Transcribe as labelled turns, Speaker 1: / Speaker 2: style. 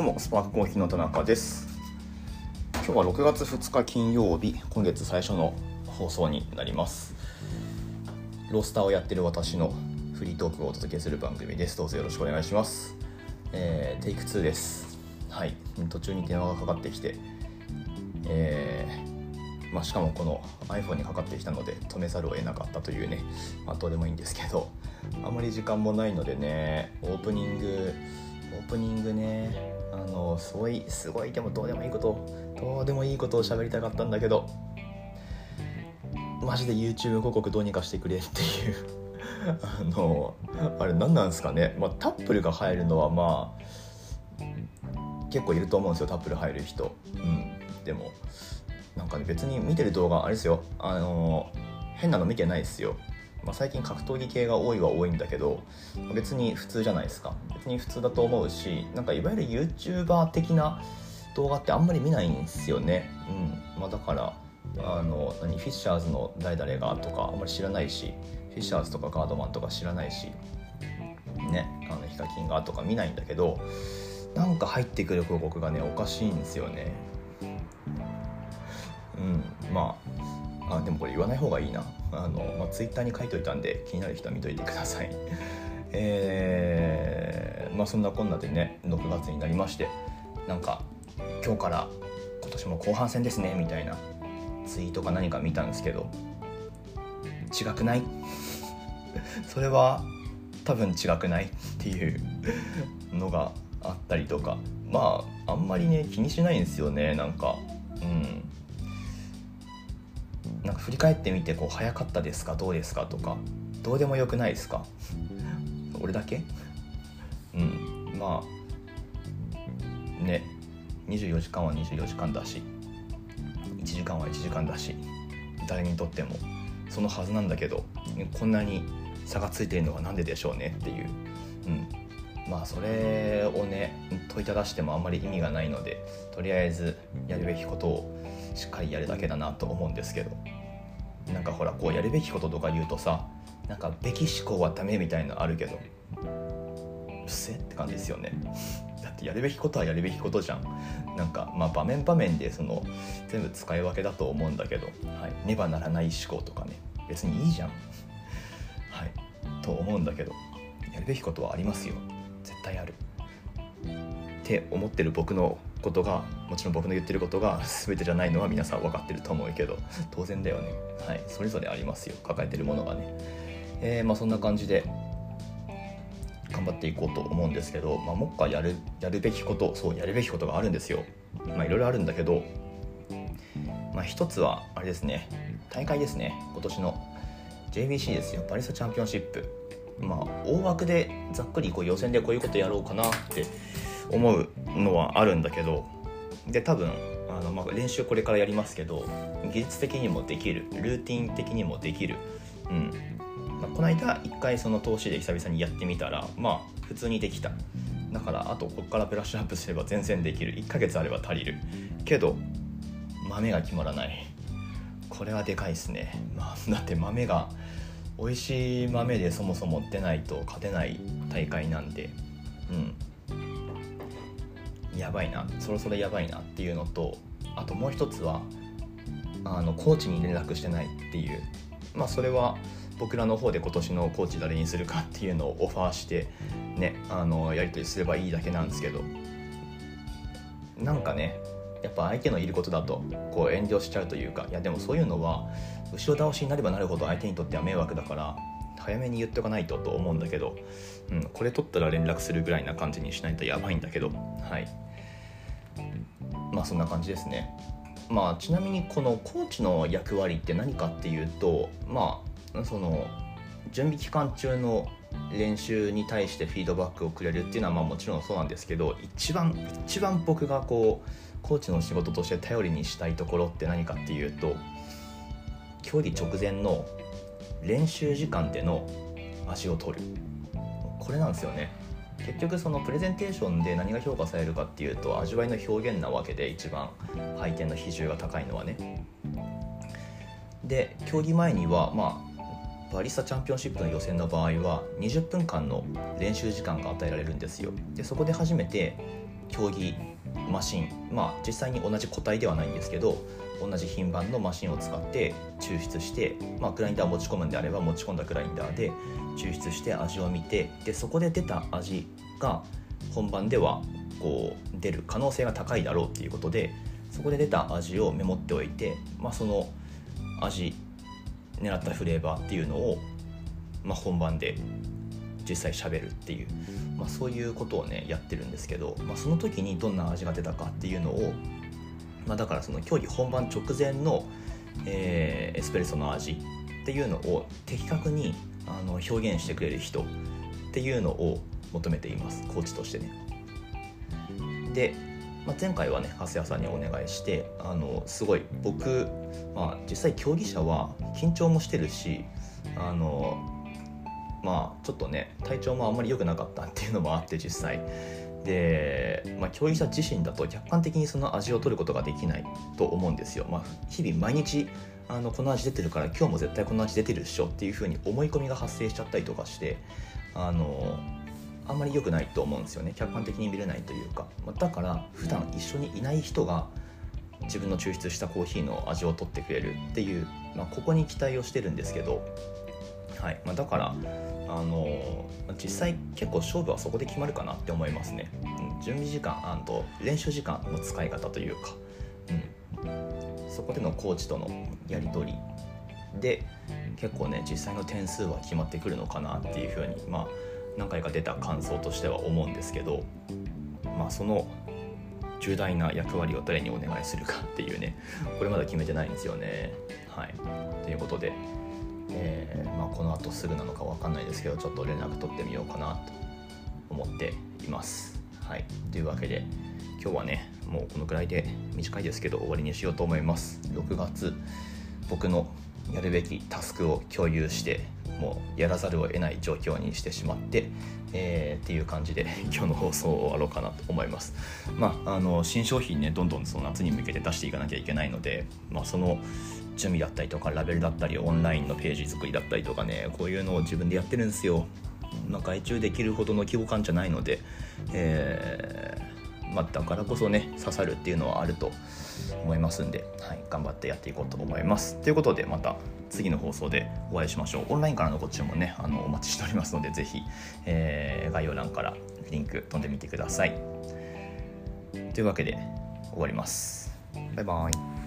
Speaker 1: どうもスパークコーヒーの田中です。今日は6月2日金曜日今月最初の放送になります。ロースターをやってる私のフリートークをお届けする番組です。どうぞよろしくお願いします、えーテイク2です。はい。途中に電話がかかってきてえーまあ、しかもこの iPhone にかかってきたので止めざるを得なかったというね、まあ、どうでもいいんですけどあまり時間もないのでねオープニングオープニングねあのすごいすごいでもどうでもいいことどうでもいいことを喋りたかったんだけどマジで YouTube 広告どうにかしてくれっていうあのあれ何なんですかね、まあ、タップルが入るのはまあ結構いると思うんですよタップル入る人。うん。でもなんかね別に見てる動画あれですよ。あの変なの見てないですよ。まあ、最近格闘技系が多いは多いんだけど別に普通じゃないですか。別に普通だと思うしなんかいわゆる YouTuber 的な動画ってあんまり見ないんですよね、うん。まあ、だからあの何フィッシャーズの誰々がとかあんまり知らないしフィッシャーズとかガードマンとか知らないしねあのヒカキンがとか見ないんだけどなんか入ってくる広告がねおかしいんですよね。うん。まああでもこれ言わない方がいいな。あの、まあ、ツイッターに書いといたんで気になる人は見といてください。えー、まあそんなこんなでね6月になりましてなんか今日から今年も後半戦ですねみたいなツイートか何か見たんですけど違くない？それは多分違くない？っていうのがあったりとか。まああんまりね気にしないんですよねなんか。うんなんか振り返ってみてこう早かったですか？どうですか？とかどうでもよくないですか？俺だけ？うん。まあね。24時間は24時間だし1時間は1時間だし誰にとってもそのはずなんだけどこんなに差がついてるのは何ででしょうね？っていう、うん、まあそれをね問いただしてもあんまり意味がないのでとりあえずやるべきことをしっかりやるだけだなと思うんですけど。なんかほらこうやるべきこととか言うとさなんかべき思考はダメみたいのあるけどうっせって感じですよね。だってやるべきことはやるべきことじゃん。なんかまあ場面場面でその全部使い分けだと思うんだけど、はい、ねばならない思考とかね別にいいじゃん。はい。と思うんだけどやるべきことはありますよ。絶対ある。って思ってる僕のことがもちろん僕の言ってることが 全てじゃないのは皆さん分かってると思うけど当然だよね。はい。それぞれありますよ。抱えてるものがね。えー、まあそんな感じで頑張っていこうと思うんですけど、まあ、もっかやるやるべきことそうやるべきことがあるんですよ。まあいろいろあるんだけどまあ一つはあれですね。大会ですね。今年の。JBC ですよ。パリスチャンピオンシップ。まあ大枠でざっくりこう予選でこういうことやろうかなって思うのはあるんだけどで多分あの、まあ、練習これからやりますけど技術的にもできるルーティン的にもできる、うん。まあ、この間一回その投資で久々にやってみたらまあ普通にできた。だからあとここからブラッシュアップすれば全然できる。1ヶ月あれば足りる。けど豆が決まらない。これはでかいですね、まあ、だって豆が美味しい豆でそもそも出ないと勝てない大会なんで。うん。やばいなそろそろやばいなっていうのとあともう一つはあのコーチに連絡してないっていう。まあそれは僕らの方で今年のコーチ誰にするかっていうのをオファーしてねあのやり取りすればいいだけなんですけど。なんかねやっぱ相手のいることだとこう遠慮しちゃうというか。いやでもそういうのは後ろ倒しになればなるほど相手にとっては迷惑だから早めに言っておかないとと思うんだけど、うん、これ取ったら連絡するぐらいな感じにしないとやばいんだけど。はい。まあそんな感じですね。まあちなみにこのコーチの役割って何かっていうとまあその準備期間中の練習に対してフィードバックをくれるっていうのはまあもちろんそうなんですけど一番一番僕がこうコーチの仕事として頼りにしたいところって何かっていうと競技直前の練習時間での足を取る。これなんですよね。結局そのプレゼンテーションで何が評価されるかっていうと味わいの表現なわけで一番配点の比重が高いのはね。で競技前にはまあバリスタチャンピオンシップの予選の場合は20分間の練習時間が与えられるんですよ。でそこで初めて競技マシンまあ実際に同じ個体ではないんですけど同じ品番のマシンを使って抽出して、まあ、グラインダーを持ち込むんであれば持ち込んだグラインダーで抽出して味を見てでそこで出た味が本番ではこう出る可能性が高いだろうっていうことでそこで出た味をメモっておいて、まあ、その味狙ったフレーバーっていうのを、まあ、本番で実際しゃべるっていう、まあ、そういうことをねやってるんですけど、まあ、その時にどんな味が出たかっていうのを、まあ、だからその競技本番直前の、えー、エスプレッソの味っていうのを的確にあの表現してくれる人っていうのを求めていますコーチとしてね。で、まあ、前回はね長谷谷さんにお願いしてあのすごい僕、まあ、実際競技者は緊張もしてるしあのまあちょっとね体調もあんまり良くなかったっていうのもあって実際で、まあ、競技者自身だと客観的にその味を取ることができないと思うんですよ、まあ、日々毎日あのこの味出てるから今日も絶対この味出てるっしょっていうふうに思い込みが発生しちゃったりとかしてあのあんまり良くないと思うんですよね。客観的に見れないというか、まだから普段一緒にいない人が自分の抽出したコーヒーの味を取ってくれるっていう、まあ、ここに期待をしてるんですけど、はい。まあ、だからあの実際結構勝負はそこで決まるかなって思いますね、うん、準備時間と練習時間の使い方というか、うん、そこでのコーチとのやり取り。で結構ね実際の点数は決まってくるのかなっていうふうにまあ何回か出た感想としては思うんですけど。まあその重大な役割を誰にお願いするかっていうね。これまだ決めてないんですよね。はい。ということで、えー、まあ、このあとすぐなのか分かんないですけどちょっと連絡取ってみようかなと思っています。はいというわけで今日はねもうこのぐらいで短いですけど終わりにしようと思います。6月僕のやるべきタスクを共有してもうやらざるを得ない状況にしてしまって、えー、っていう感じで 今日の放送を終わろうかなと思います。まあ、あの新商品ねどんどんその夏に向けて出していかなきゃいけないので、まあ、その準備だったりとかラベルだったりオンラインのページ作りだったりとかねこういうのを自分でやってるんですよ。まあ、外注できるほどの規模感じゃないので、えーまあ、だからこそね刺さるっていうのはあると思いますんで、はい、頑張ってやっていこうと思います。ということでまた次の放送でお会いしましょう。オンラインからのご注文ねあのお待ちしておりますので是非、えー、概要欄からリンク飛んでみてください。というわけで終わります。バイバイ。